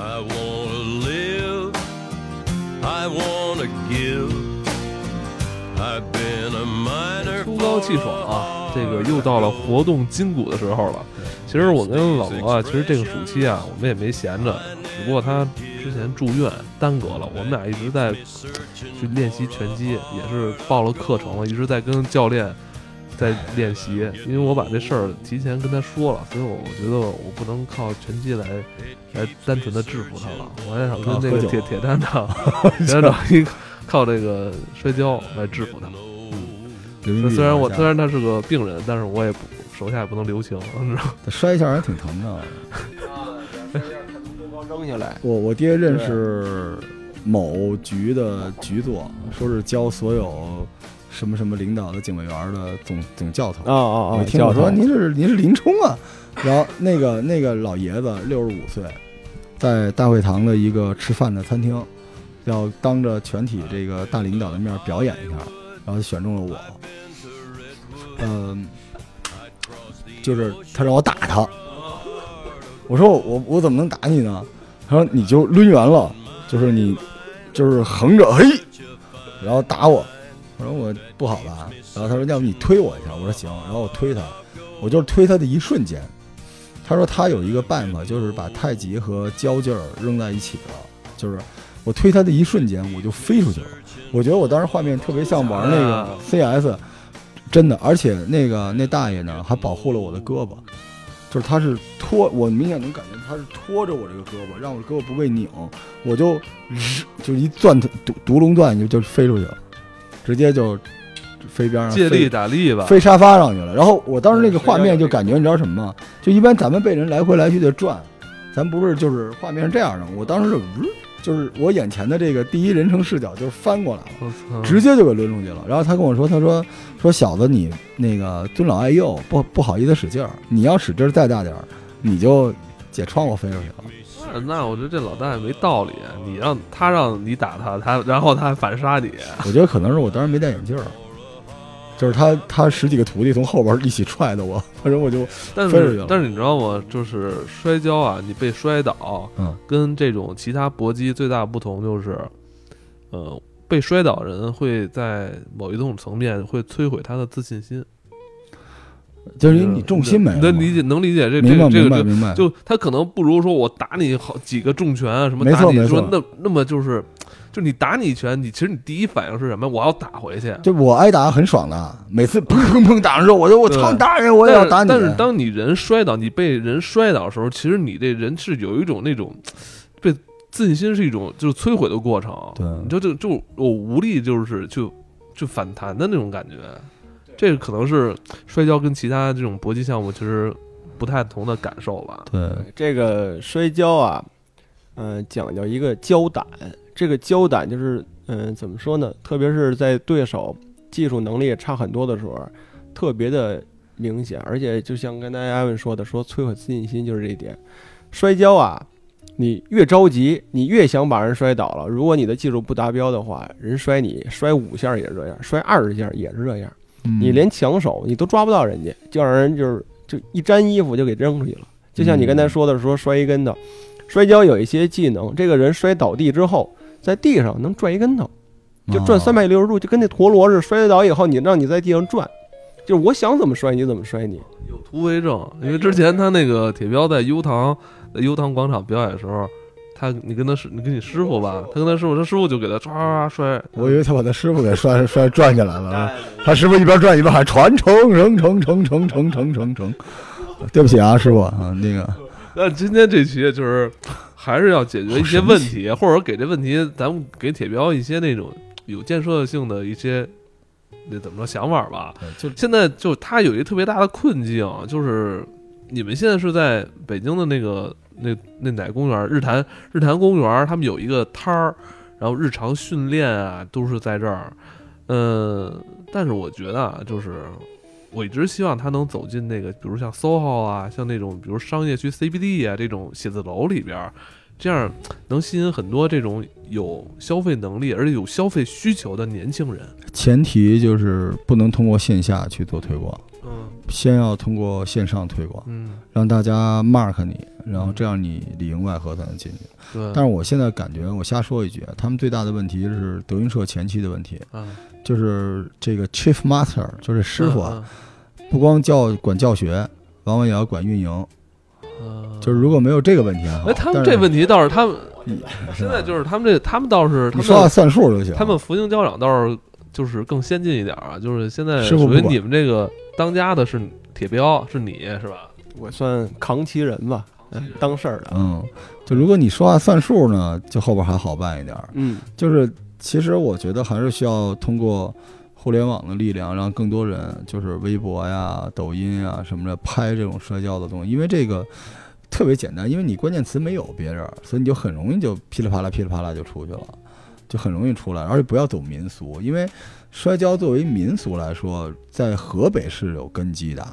I wanna live, I wanna give. I've been a miner 秋高气爽啊，这个又到了活动筋骨的时候了。其实我跟老罗啊，其实这个暑期啊，我们也没闲着，只不过他之前住院耽搁了，我们俩一直在去练习拳击，也是报了课程了，一直在跟教练在练习。因为我把这事儿提前跟他说了，所以我我觉得我不能靠拳击来来单纯的制服他了，我也想跟那个铁铁蛋长，铁蛋长一靠这个摔跤来制服他。刘云虽然我虽然他是个病人，但是我也不手下也不能留情，你知道摔一下还挺疼的。扔下来，我我爹认识某局的局座，说是教所有什么什么领导的警卫员的总总教头。我听我说您是您是林冲啊，然后那个那个老爷子六十五岁，在大会堂的一个吃饭的餐厅，要当着全体这个大领导的面表演一下，然后就选中了我。嗯、就是他让我打他，我说我我我怎么能打你呢？他说你就抡圆了，就是你就是横着嘿，然后打我。我说我不好吧？然后他说要不你推我一下，我说行。然后我推他，我就是推他的一瞬间。他说他有一个办法，就是把太极和交劲儿扔在一起了，就是我推他的一瞬间，我就飞出去了。我觉得我当时画面特别像玩那个啊 CS，真的，而且那个那大爷呢还保护了我的胳膊，就是他是拖，我明显能感觉他是拖着我这个胳膊，让我的胳膊不被拧，我就日 就一钻独独龙钻就就飞出去了，直接就飞边上，借力打力吧。飞沙发上去了。然后我当时那个画面就感觉，你知道什么吗？就一般咱们被人来回来去的转，咱不是就是画面是这样的，我当时就、是我眼前的这个第一人称视角就是翻过来了。直接就给抡出去了。然后他跟我说：“他说说小子，你那个尊老爱幼，不不好意思使劲儿，你要使劲儿再大点儿，你就解窗户飞出去了。那那我觉得这老大爷没道理，你让他让你打他，他然后他还反杀你，我觉得可能是我当时没戴眼镜儿，就是他他十几个徒弟从后边一起踹的我，反正我就但飞出去了是但是你知道吗？就是摔跤啊，你被摔倒，嗯，跟这种其他搏击最大的不同就是，呃，被摔倒人会在某一种层面会摧毁他的自信心，就是因为你重心没了能理解能理解这这这个就他可能不如说我打你好几个重拳啊什么没打你说那那么就是，就你打你一拳，你其实你第一反应是什么？我要打回去。就我挨打很爽的，每次砰砰砰打的时候，我就 我操对大人，我也要打你。但是但是当你人摔倒，你被人摔倒的时候，其实你这人是有一种那种被自信心是一种就是摧毁的过程。对你就就就我无力，就是就就反弹的那种感觉。这个可能是摔跤跟其他这种搏击项目其实不太同的感受吧。对这个摔跤啊，嗯、讲究一个交胆。这个交胆就是，嗯、怎么说呢？特别是在对手技术能力差很多的时候，特别的明显。而且就像刚才艾文说的，说摧毁自信心就是这一点。摔跤啊，你越着急，你越想把人摔倒了。如果你的技术不达标的话，人摔你摔五下也是这样，摔二十下也是这样。嗯你连抢手你都抓不到人家，就让人就是就一沾衣服就给扔出去了。就像你刚才说的，说摔一跟头，摔跤有一些技能，这个人摔倒地之后，在地上能转一跟头，就转哦三百六十度，就跟那陀螺似的。摔倒以后，你让你在地上转，就是我想怎么摔你怎么摔你。有图为证，因为之前他那个铁彪在优唐在优唐广场表演的时候，他你跟他师你跟你师傅吧，他跟他师傅，他师傅就给他唰唰唰摔，我以为他把他师傅给摔摔转起来了，他师傅一边转一边喊传承承承承承承承承承。对不起啊，师傅啊，那个那今天这期就是还是要解决一些问题，或者给这问题咱们给铁彪一些那种有建设性的一些那怎么说想法吧。就现在就他有一个特别大的困境，就是你们现在是在北京的那个那那哪公园？日坛日坛公园，他们有一个摊儿，然后日常训练啊都是在这儿。嗯，但是我觉得啊，就是我一直希望他能走进那个，比如像 SOHO 啊，像那种比如商业区 CBD 啊这种写字楼里边，这样能吸引很多这种有消费能力而且有消费需求的年轻人。前提就是不能通过线下去做推广，嗯先要通过线上推广，嗯，让大家 mark 你，然后这样你里应外合才能进去。对。但是我现在感觉，我瞎说一句，啊，他们最大的问题是德云社前期的问题，啊，就是这个 chief master，就是师傅啊，嗯不光教管教学，往往也要管运营。就是如果没有这个问题还好，哎，他们这问题倒是他们现在就是他们这他们倒是他你说话算数就行。他们福星交长倒是就是更先进一点啊，就是现在属于你们这个当家的是铁彪，是你是吧？我算扛旗人吧，嗯当事儿的。嗯，就如果你说话算数呢，就后边还好办一点儿。嗯，就是其实我觉得还是需要通过互联网的力量，让更多人就是微博呀、抖音呀什么的拍这种社交的东西，因为这个特别简单，因为你关键词没有别人，所以你就很容易就噼里啪啦噼里啪啦就出去了，就很容易出来，而且不要走民俗，因为摔跤作为民俗来说，在河北是有根基的。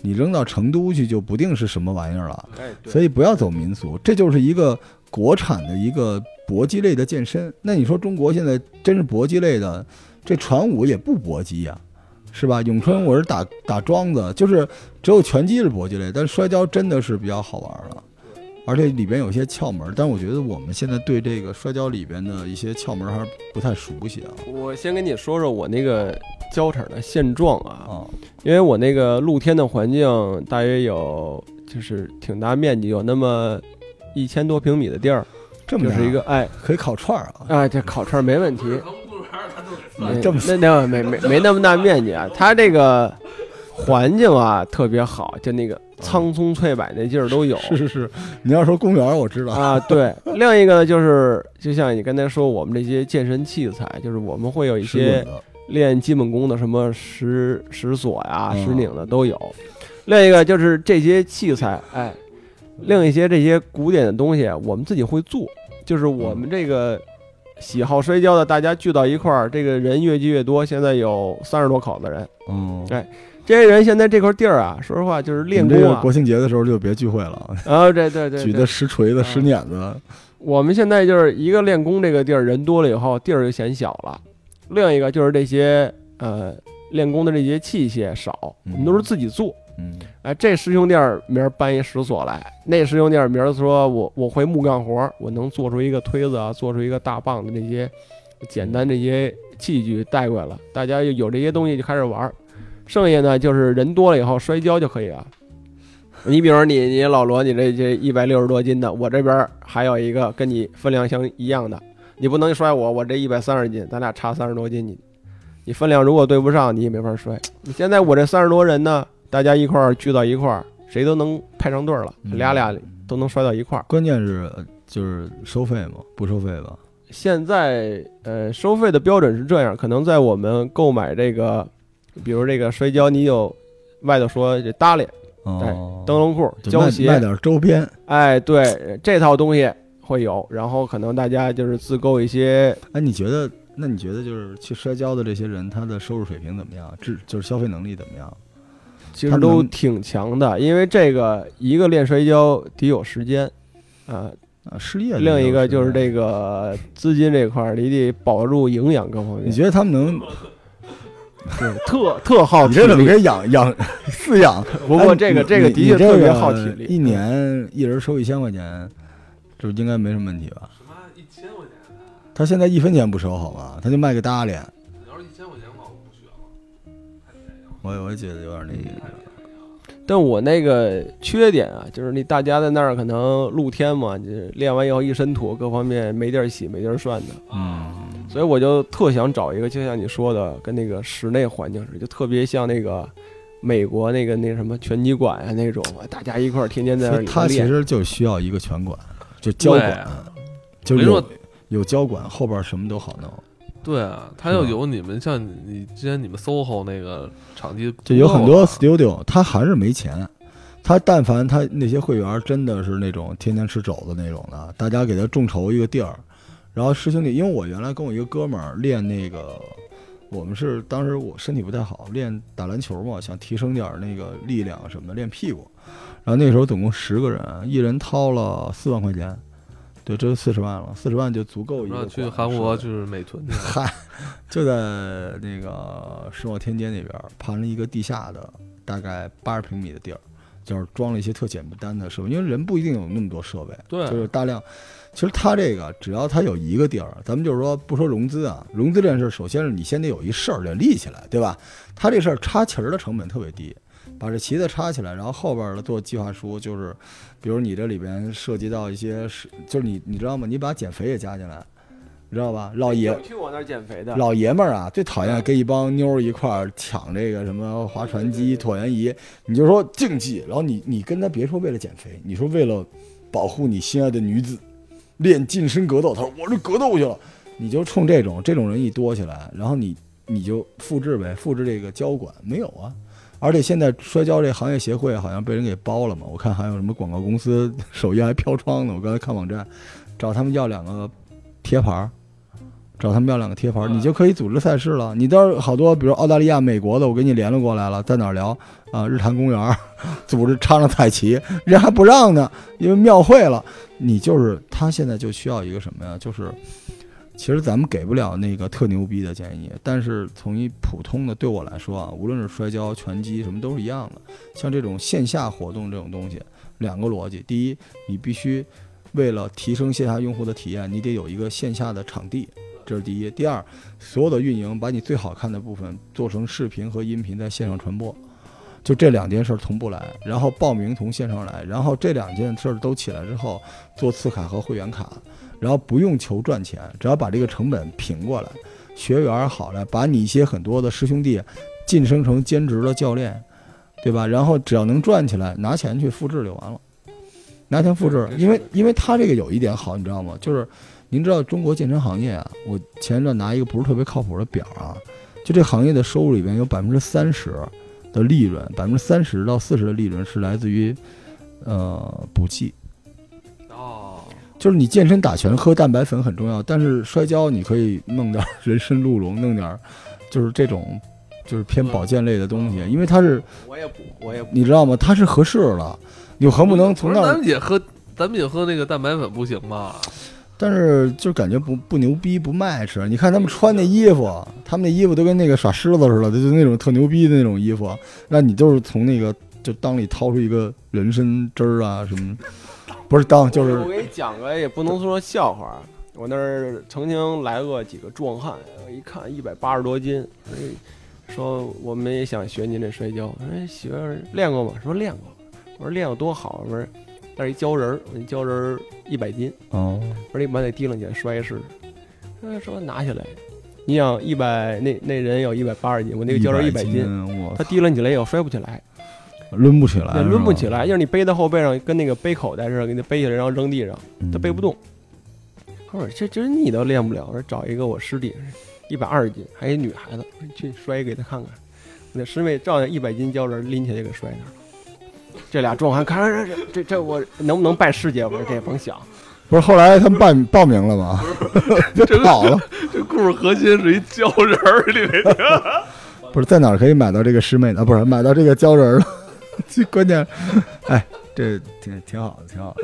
你扔到成都去就不定是什么玩意儿了，哎，所以不要走民俗，这就是一个国产的一个搏击类的健身。那你说中国现在真是搏击类的，这传武也不搏击呀、是吧？咏春我是打打桩子，就是只有拳击是搏击类，但摔跤真的是比较好玩的，而且里边有些窍门。但我觉得我们现在对这个摔跤里边的一些窍门还是不太熟悉啊。我先跟你说说我那个教场的现状啊，啊，因为我那个露天的环境大约有就是挺大面积，有那么一千多平米的地儿，这么就是一个哎可以烤串儿啊，哎，这烤串儿没问题。嗯这么那那没没没那么大面积啊，它这个环境啊特别好，就那个苍松翠柏那劲儿都有。是是是，你要说公园我知道，啊，对，另一个呢，就是就像你刚才说，我们这些健身器材，就是我们会有一些练基本功的，什么石石锁呀、嗯石拧的都有。另一个就是这些器材，哎，另一些这些古典的东西，我们自己会做。就是我们这个喜好摔跤的，大家聚到一块儿，这个人越聚越多，现在有三十多口子人。嗯，哎这些人现在这块地儿啊，说实话就是练功国。庆节的时候就别聚会了，啊，对对对，对举的石锤子、啊石碾子，我们现在就是一个练功这个地儿人多了以后，地儿就显小了；另一个就是这些呃练功的这些器械少，我们都是自己做。嗯，哎，这师兄弟儿明儿搬一石锁来，那师兄弟儿明儿说我我会木干活，我能做出一个推子啊，做出一个大棒的这些简单这些器具带过来了，大家有这些东西就开始玩儿。剩下呢就是人多了以后摔跤就可以了。你比如说你你老罗你这这一百六十多斤的，我这边还有一个跟你分量相一样的，你不能摔我，我这一百三十斤，咱俩差三十多斤，你你分量如果对不上，你也没法摔。你现在我这三十多人呢，大家一块儿聚到一块儿，谁都能派上队儿了，嗯俩俩都能摔到一块儿。关键是呃就是收费吗，不收费吧？现在呃收费的标准是这样，可能在我们购买这个，比如这个摔跤，你有外头说这搭脸、哦，灯笼裤、就卖卖胶鞋，点周边。哎，对这套东西会有，然后可能大家就是自购一些，哎，你觉得？那你觉得就是去摔跤的这些人，他的收入水平怎么样？质就是消费能力怎么样？其实他都挺强的，因为这个一个练摔跤得有时间，啊、啊，失业。另一个就是，这个资金这块儿，你得保住营养各方面。你觉得他们能？对特特耗体你这怎么力？给养养饲养？不过这个这个的确特别耗体力。一年一人收一千块钱，这应该没什么问题吧？什么一千块钱？他现在一分钱不收，好吗？他就卖个大脸，你要是一千块钱的话，我不学了。我我也觉得有点那意思。但我那个缺点啊，就是那大家在那儿可能露天嘛，就是练完以后一身土，各方面没地儿洗，没地儿涮的，嗯，所以我就特想找一个，就像你说的，跟那个室内环境似的，就特别像那个美国那个那什么拳击馆啊那种，大家一块儿天天在那所以他其。实就需要一个拳馆，就交对馆，啊就有有交管，后边什么都好弄。对啊，他要有你们像你你之前你们 SOHO 那个场地，就有很多 studio，他还是没钱。他但凡他那些会员真的是那种天天吃肘子那种的，大家给他众筹一个地儿，然后师兄弟，因为我原来跟我一个哥们儿练那个，我们是当时我身体不太好，练打篮球嘛，想提升点儿那个力量什么的，练屁股。然后那时候总共十个人，一人掏了四万块钱，对，这就四十万了，四十万就足够一个馆去韩国就是美屯去了。嗨，就在那个世贸天阶那边儿盘了一个地下的，大概八十平米的地儿，就是装了一些特简单的设备，因为人不一定有那么多设备，对就是大量。其实他这个只要他有一个地儿，咱们就是说不说融资啊，融资这件事，首先是你先得有一事儿得立起来，对吧？他这事儿插旗儿的成本特别低，把这旗子插起来，然后后边儿的做计划书，就是比如你这里边涉及到一些是，就是你你知道吗？你把减肥也加进来，你知道吧？老爷有去我那儿减肥的，老爷们儿啊，最讨厌跟一帮妞儿一块儿抢这个什么划船机、椭圆仪。你就说竞技，然后你你跟他别说为了减肥，你说为了保护你心爱的女子，练近身格斗，他说我这格斗去了，你就冲这种这种人一多起来，然后你你就复制呗，复制这个交管没有啊。而且现在摔跤这行业协会好像被人给包了嘛，我看还有什么广告公司 首页还飘窗呢。我刚才看网站，找他们要两个贴牌儿，找他们要两个贴牌儿，你就可以组织赛事了。你到时候好多，比如澳大利亚、美国的，我给你联络过来了，在哪儿聊啊？日坛公园儿 组织插上彩旗，人还不让呢，因为庙会了。你就是他现在就需要一个什么呀？就是其实咱们给不了那个特牛逼的建议，但是从一普通的对我来说啊，无论是摔跤、拳击什么都是一样的。像这种线下活动这种东西，两个逻辑：第一，你必须为了提升线下用户的体验，你得有一个线下的场地，这是第一。第二，所有的运营把你最好看的部分做成视频和音频在线上传播。就这两件事儿同步来，然后报名从线上来，然后这两件事儿都起来之后，做次卡和会员卡，然后不用求赚钱，只要把这个成本平过来，学员好了，把你一些很多的师兄弟晋升成兼职的教练，对吧？然后只要能赚起来，拿钱去复制就完了，拿钱复制，因为因为他这个有一点好，你知道吗？就是您知道中国健身行业啊，我前一段拿一个不是特别靠谱的表啊，就这行业的收入里边有百分之三十的利润，百分之三十到四十的利润是来自于呃补剂。哦，就是你健身打拳喝蛋白粉很重要，但是摔跤你可以弄点人参鹿茸，弄点就是这种就是偏保健类的东西，因为它是我也补，我也补。你知道吗？它是合适的，你何不能从那儿？咱们也喝，咱们也喝那个蛋白粉不行吗？但是就感觉不不牛逼不 match。你看他们穿那衣服，他们那衣服都跟那个耍狮子似的，就那种特牛逼的那种衣服。那你就是从那个就裆里掏出一个人参汁儿啊什么，不是裆就是我给你讲个，也不能说笑话。我那儿曾经来过几个壮汉，一看一百八十多斤，哎说我们也想学您这摔跤。哎，媳妇儿练过吗？说练过。我说练过多好？我说那是一胶人儿，我那胶人儿一百斤。哦，我说你把那提楞起来摔试试。他说拿下来，你想一百那那人有一百八十斤，我那个胶人一百斤，我他提楞起来以后摔不起来，抡不起来，也抡不起，来，就是你背在后背上，跟那个背口袋似的，给你背起来然后扔地上。他背不动。动。他说：“这这你都练不了。”我说：“找一个我师弟，一百二十斤，还一女孩子，去摔给他看看。”我那师妹照样一百斤胶人拎起来给摔那儿了。这俩壮汉看着这这这我能不能拜师姐？我说这也甭想。不是后来他们报报名了吗？就这个跑了。这故事核心是一鲛人儿，你没听？不是在哪儿可以买到这个师妹的？啊不是买到这个鲛人儿了。这关键，哎，这挺挺好的，挺好的。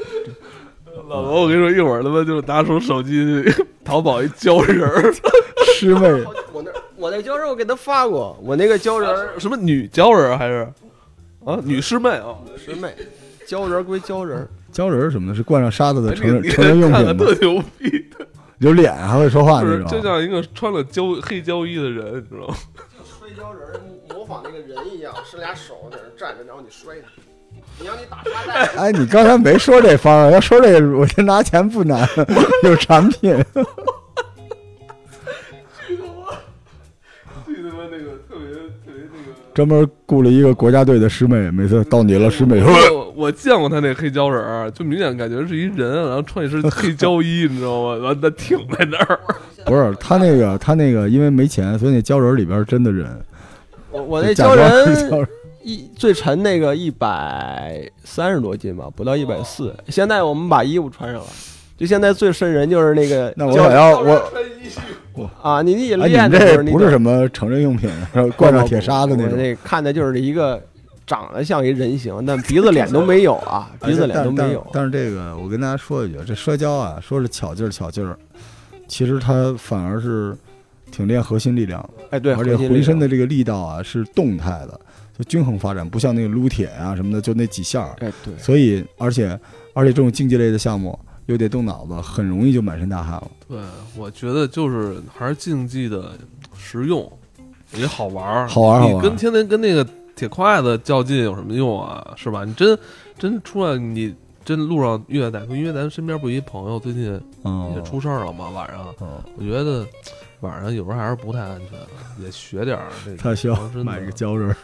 老罗，我跟你说，一会儿他妈就拿出手机去淘宝一鲛人儿，师妹，我那我那鲛人我给他发过，我那个鲛人儿什么女鲛人儿还是啊女师妹啊？师妹，胶人归胶人儿。胶人什么的，是灌上沙子的哎成人你成人用品吗特？牛逼的，有脸还会说话那种。就像一个穿了胶黑胶衣的人，你知道吗？摔跤人模仿那个人一样，伸俩手在那站着，然后你摔他。你让你打沙袋，哎，你刚才没说这方案，要说这个，我这拿钱不难，有产品。记他妈那个特别特别那个。专门雇了一个国家队的师妹，每次到你了，师妹说我 我见过他那黑胶人儿，就明显感觉是一人，然后穿一身黑胶衣，你知道吗？完他挺在那儿，不是他那个他那个因为没钱，所以那胶人里边真的人。我我那胶人胶人一最沉那个一百三十多斤吧，不到一百四。现在我们把衣服穿上了，就现在最瘆人就是那个 那我要我啊，你你练的时候你不是什么成人用品，然后灌上铁砂的那种。那看的就是一个长得像一人形，但鼻子脸都没有啊，鼻子脸都没有。但是这个，我跟大家说一句，这摔跤啊，说是巧劲儿巧劲儿，其实它反而是挺练核心力量的。哎，对，而且浑身的这个力道啊是动态的，就均衡发展，不像那个撸铁啊什么的，就那几下儿。哎，对，所以而且而且这种竞技类的项目又得动脑子，很容易就满身大汗了。对，我觉得就是还是竞技的实用也好玩儿，好玩儿好玩儿你跟天天跟那个铁筷子较劲有什么用啊？是吧？你真真出来你。真路上遇见歹徒，因为咱身边不有一朋友最近嗯，也出事儿了嘛，晚上嗯，我觉得晚上有时候还是不太安全，也学点儿这个他需要买一个胶人，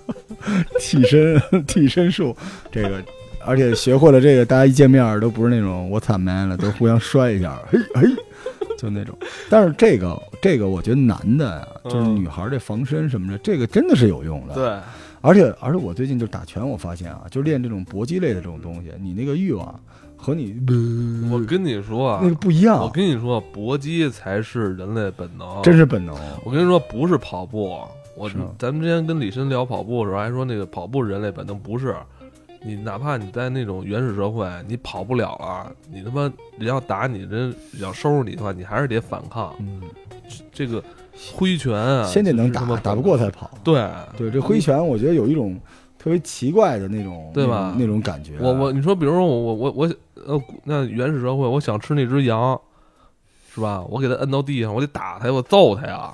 替身替身术，这个，而且学会了这个，大家一见面儿都不是那种我惨 man 了，都互相摔一下，嘿嘿，就那种。但是这个这个，我觉得男的呀，就是嗯女孩儿这防身什么的，这个真的是有用的。，对，而且而且我最近就打拳，我发现啊，就练这种搏击类的这种东西，你那个欲望和你我跟你说啊那，个不一样，我跟你说，搏击才是人类本能，真是本能。我跟你说，不是跑步。我咱们之前跟李申聊跑步的时候，还说那个跑步人类本能不是。你哪怕你在那种原始社会，你跑不了了，你他妈人要打你，人要收拾你的话，你还是得反抗。嗯，这个挥拳啊，先得能打打不过才跑。对对，这挥拳，我觉得有一种特别奇怪的那种，对吧那种那种感觉。我我你说，比如说我我我我呃，那原始社会，我想吃那只羊，是吧？我给它摁到地上，我得打它，我揍它呀。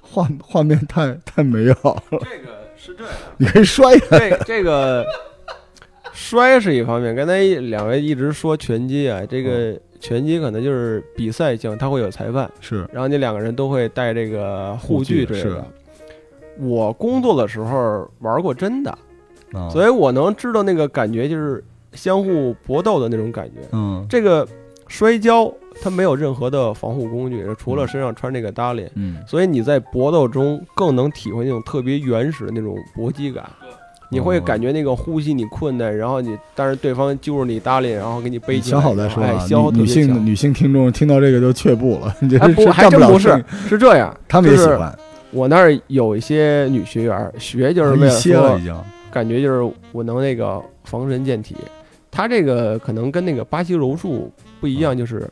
画画面太太美好了，这个是这样，你可以摔它。这这个摔是一方面，刚才两位一直说拳击啊，这个拳击可能就是比赛性，它会有裁判，是，然后你两个人都会带这个护具之类的。我工作的时候玩过真的，啊所以我能知道那个感觉，就是相互搏斗的那种感觉。嗯这个摔跤它没有任何的防护工具，除了身上穿这个搭链，嗯，所以你在搏斗中更能体会那种特别原始的那种搏击感。你会感觉那个呼吸你困难，然后你但是对方揪着你搭链，然后给你背起来，想好再说哎啊。消耗特别女女性强女性听众听到这个就却步了，你 这哎不，是还真不是，是这样。他们也就是喜欢，我那儿有一些女学员学，就是为了说。感觉就是我能那个防身健体。他这个可能跟那个巴西柔术不一样，就是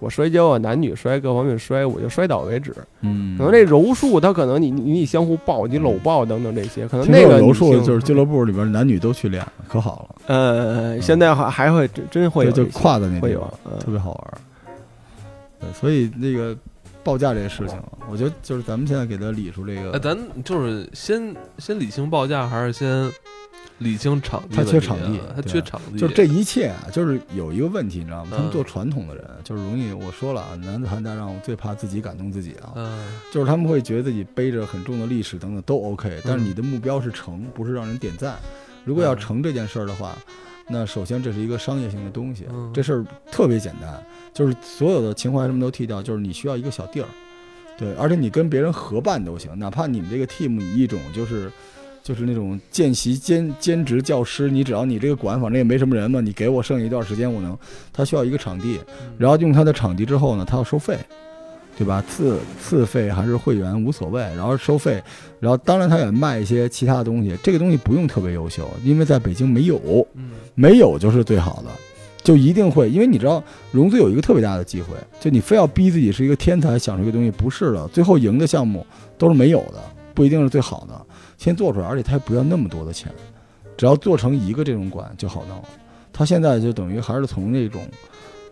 我摔跤啊，男女摔各方面摔，我就摔倒为止。嗯，可能这柔术它可能你你你相互抱，你搂抱等等这些，可能那个柔术就是俱乐部里边男女都去练，可好了，呃，现在还还会真真会有就跨在那会有地方，，嗯。特别好玩。儿。对，所以那个报价这个事情，我觉得就是咱们现在给他理出这哎，个，咱就是先先理性报价，还是先理清场地他？缺场地他缺场地。就这一切啊，就是有一个问题，你知道吗？他们嗯做传统的人就是容易，我说了啊，男子汉大丈夫最怕自己感动自己啊，嗯，就是他们会觉得自己背着很重的历史等等都 OK，但是你的目标是成，不是让人点赞。如果要嗯成这件事儿的话，那首先这是一个商业性的东西，嗯这事儿特别简单，就是所有的情怀什么都剃掉，就是你需要一个小地儿，对，而且你跟别人合办都行，哪怕你们这个 team 以一种就是。就是那种见习兼兼职教师，你只要你这个馆反正也没什么人嘛，你给我剩下一段时间，我能，他需要一个场地，然后用他的场地之后呢，他要收费，对吧？次次费还是会员无所谓，然后收费，然后当然他也卖一些其他的东西，这个东西不用特别优秀，因为在北京没有，嗯。没有就是最好的，就一定会，因为你知道融资有一个特别大的机会，就你非要逼自己是一个天才，想出一个东西，不是的，最后赢的项目都是没有的，不一定是最好的，先做出来，而且他也不要那么多的钱，只要做成一个这种馆就好弄了。他现在就等于还是从那种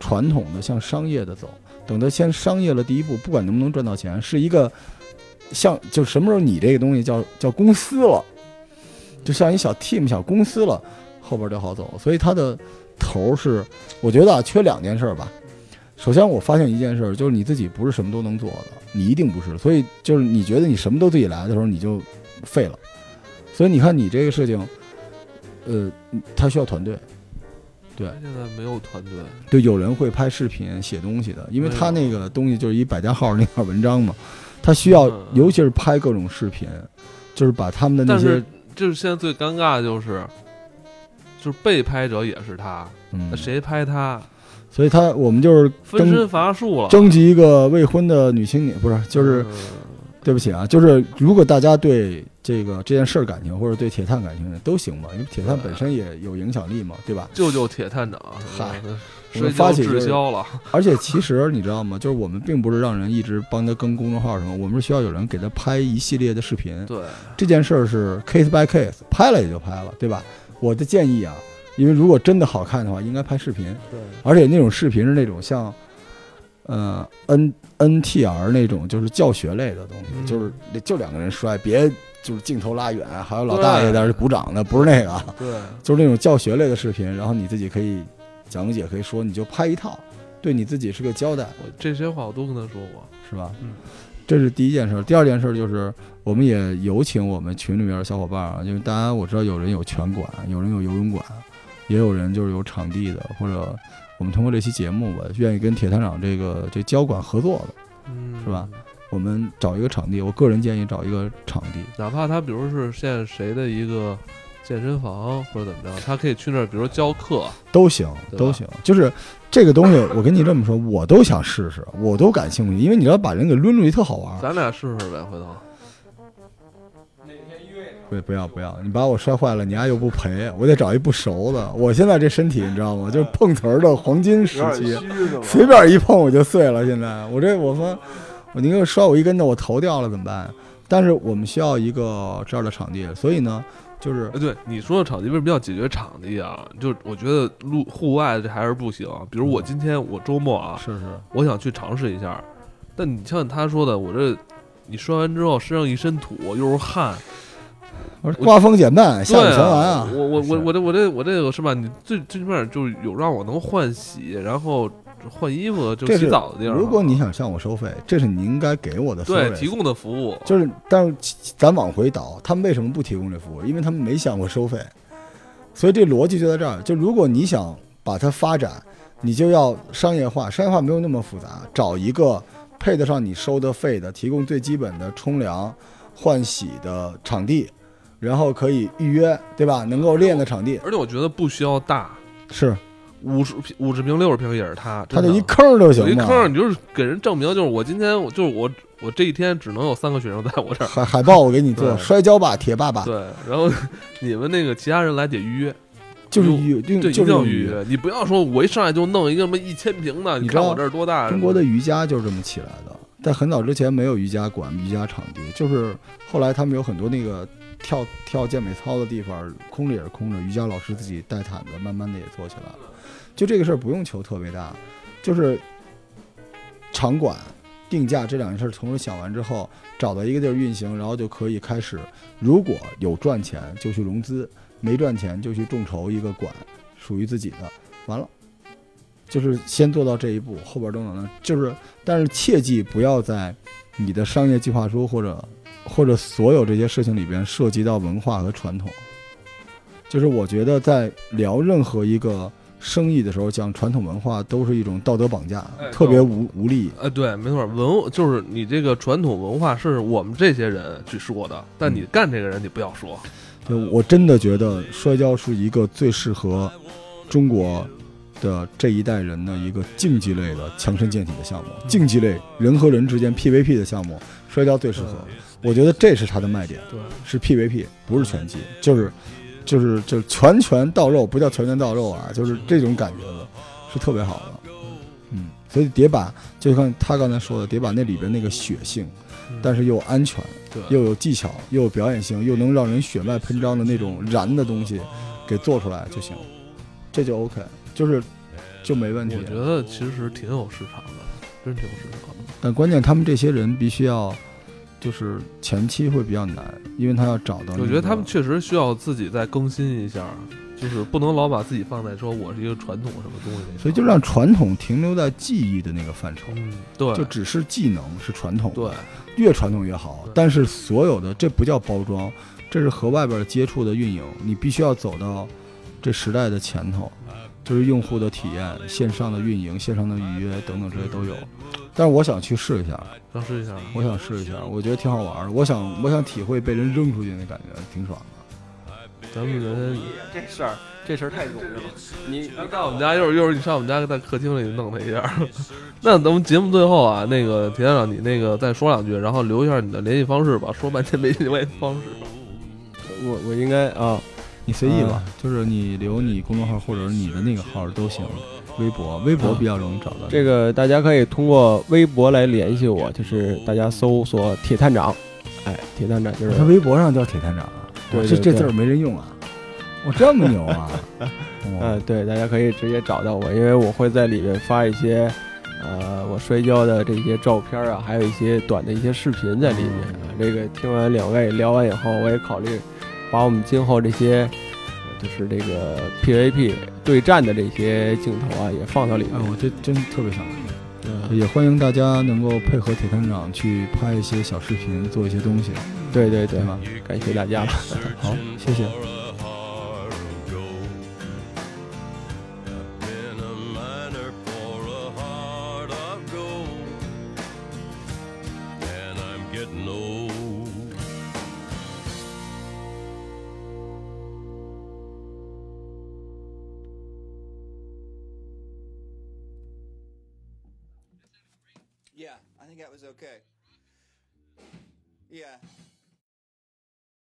传统的向商业的走，等他先商业了第一步，不管能不能赚到钱，是一个像就什么时候你这个东西叫叫公司了，就像一小 team 小公司了，后边就好走。所以他的头是，我觉得啊，缺两件事吧。首先，我发现一件事，就是你自己不是什么都能做的，你一定不是。所以，就是你觉得你什么都自己来的时候，你就废了。所以你看，你这个事情，呃，他需要团队。对现在没有团队，对，有人会拍视频、写东西的，因为他那个东西就是一百家号那篇文章嘛，他需要嗯，尤其是拍各种视频，就是把他们的那些就是现在最尴尬的就是，就是被拍者也是他，谁拍他？所以他我们就是征分身乏术了。征集一个未婚的女青年，不是，就是嗯对不起啊，就是如果大家对这个这件事儿感情，或者对铁探感情的都行嘛，因为铁探本身也有影响力嘛，对吧？救救铁探长，嗨我们发起就是滞销了，而且其实你知道吗？就是我们并不是让人一直帮他更公众号什么，我们是需要有人给他拍一系列的视频。对，这件事儿是 case by case，拍了也就拍了，对吧？我的建议啊，因为如果真的好看的话，应该拍视频，对，而且那种视频是那种像，呃，N N T R 那种就是教学类的东西，嗯就是就两个人摔，别就是镜头拉远，还有老大爷在那鼓掌的，不是那个啊，对，就是那种教学类的视频，然后你自己可以讲解，可以说，你就拍一套，对你自己是个交代。我这些话我都跟他说过，是吧？嗯，这是第一件事儿。第二件事儿就是，我们也有请我们群里面的小伙伴啊，因为大家我知道有人有拳馆，有人有游泳馆，也有人就是有场地的，或者我们通过这期节目吧，愿意跟铁探长这个这交管合作的，嗯，是吧？我们找一个场地，我个人建议找一个场地，哪怕他比如是现在谁的一个健身房或者怎么着，他可以去那儿，比如教课，都行，都行。就是这个东西，我跟你这么说，我都想试试，我都感兴趣，因为你知道把人给抡出去特好玩儿。咱俩试试呗，回头。不不要不要，你把我摔坏了，你丫又不赔，我得找一不熟的。我现在这身体你知道吗？就是碰瓷儿的黄金时期，随便一碰我就碎了。现在我这我说我宁可摔我一跟头，我头掉了怎么办？但是我们需要一个这样的场地，所以呢，就是哎，对你说的场地为什么要解决场地啊？就我觉得路户外这还是不行。比如我今天我周末啊，是是我想去尝试一下，但你像他说的，我这你摔完之后身上一身土又是汗，刮风减半，下雨对全完啊！我我我我这我这我这个是吧？你最最起码就是有让我能换洗，然后换衣服就洗这是澡的地儿。如果你想向我收费，这是你应该给我的对 service 提供的服务，就是，但是咱往回倒，他们为什么不提供这服务？因为他们没想过收费，所以这逻辑就在这儿。就如果你想把它发展，你就要商业化，商业化没有那么复杂，找一个配得上你收的费的，提供最基本的冲凉、换洗的场地，然后可以预约，对吧？能够练的场地而且我觉得不需要大，是，五十平、五十平、六十平也是他，他就一坑就行嘛。一坑，你就是给人证明，就是我今天我就是我我这一天只能有三个学生在我这儿。海海报我给你做，摔跤吧，铁爸爸，对，然后 你们那个其他人来得预约，就是预，就对，一就是定要预预约。你不要说我一上来就弄一个什么一千平的，你知道看我这儿多大？中国的瑜伽就是这么起来的，在很早之前没有瑜伽馆、瑜伽场地，就是后来他们有很多那个跳跳健美操的地方，空着也是空着，瑜伽老师自己带毯子，慢慢的也做起来了。就这个事儿不用求特别大，就是场馆定价这两件事同时想完之后，找到一个地儿运行，然后就可以开始。如果有赚钱就去融资，没赚钱就去众筹一个馆，属于自己的，完了。就是先做到这一步，后边都能就是，但是切记不要在你的商业计划书或者或者所有这些事情里边涉及到文化和传统。就是我觉得在聊任何一个生意的时候，讲传统文化都是一种道德绑架哎，特别无无力。呃，对，没错，文就是你这个传统文化是我们这些人去说的，但你干这个人你不要说。就我真的觉得摔跤是一个最适合中国的这一代人的一个竞技类的强身健体的项目，竞技类人和人之间 PVP 的项目，摔跤最适合。我觉得这是它的卖点，对，是 PVP，不是拳击，就是就是就是拳拳到肉，不叫拳拳到肉啊，就是这种感觉的，是特别好的。嗯，所以得把，就像他刚才说的，得把那里边那个血性，但是又安全，又有技巧，又有表演性，又能让人血脉喷张的那种燃的东西，给做出来就行，这就 OK，就是就没问题我。觉得其实挺有市场的，真挺有市场的。但关键他们这些人必须要，就是前期会比较难，因为他要找到、那个。我觉得他们确实需要自己再更新一下，就是不能老把自己放在说我是一个传统什么东西。所以就让传统停留在记忆的那个范畴，嗯，对，就只是技能是传统，对，越传统越好。但是所有的这不叫包装，这是和外边接触的运营，你必须要走到这时代的前头，就是用户的体验、线上的运营、线上的预约等等这些都有。但是我想去试一下，想试一下。我想试一下，我觉得挺好玩的。我想，我想体会被人扔出去那感觉，挺爽的。咱们人，这事儿这事儿太容易了。你你到我们家，一会儿一会儿你上我们家，在客厅里弄他一下。那咱们节目最后啊，那个田校长，你那个再说两句，然后留一下你的联系方式吧。说半天没联系方式。我我应该啊，你随意吧，就是你留你公众号或者是你的那个号都行，微博微博比较容易找到。这个大家可以通过微博来联系我，就是大家搜索“铁探长”，哎，铁探长就是。他微博上叫铁探长啊，对对对这这字儿没人用啊，我这么牛啊！呃，哦对，大家可以直接找到我，因为我会在里面发一些，呃，我摔跤的这些照片啊，还有一些短的一些视频在里面。啊。这个听完两位聊完以后，我也考虑把我们今后这些，呃就是这个 PVP 对战的这些镜头啊，也放到里面。哎，我这真特别想看。嗯也欢迎大家能够配合铁探长去拍一些小视频，做一些东西，对对对对，吧？感谢大家了。好，谢谢。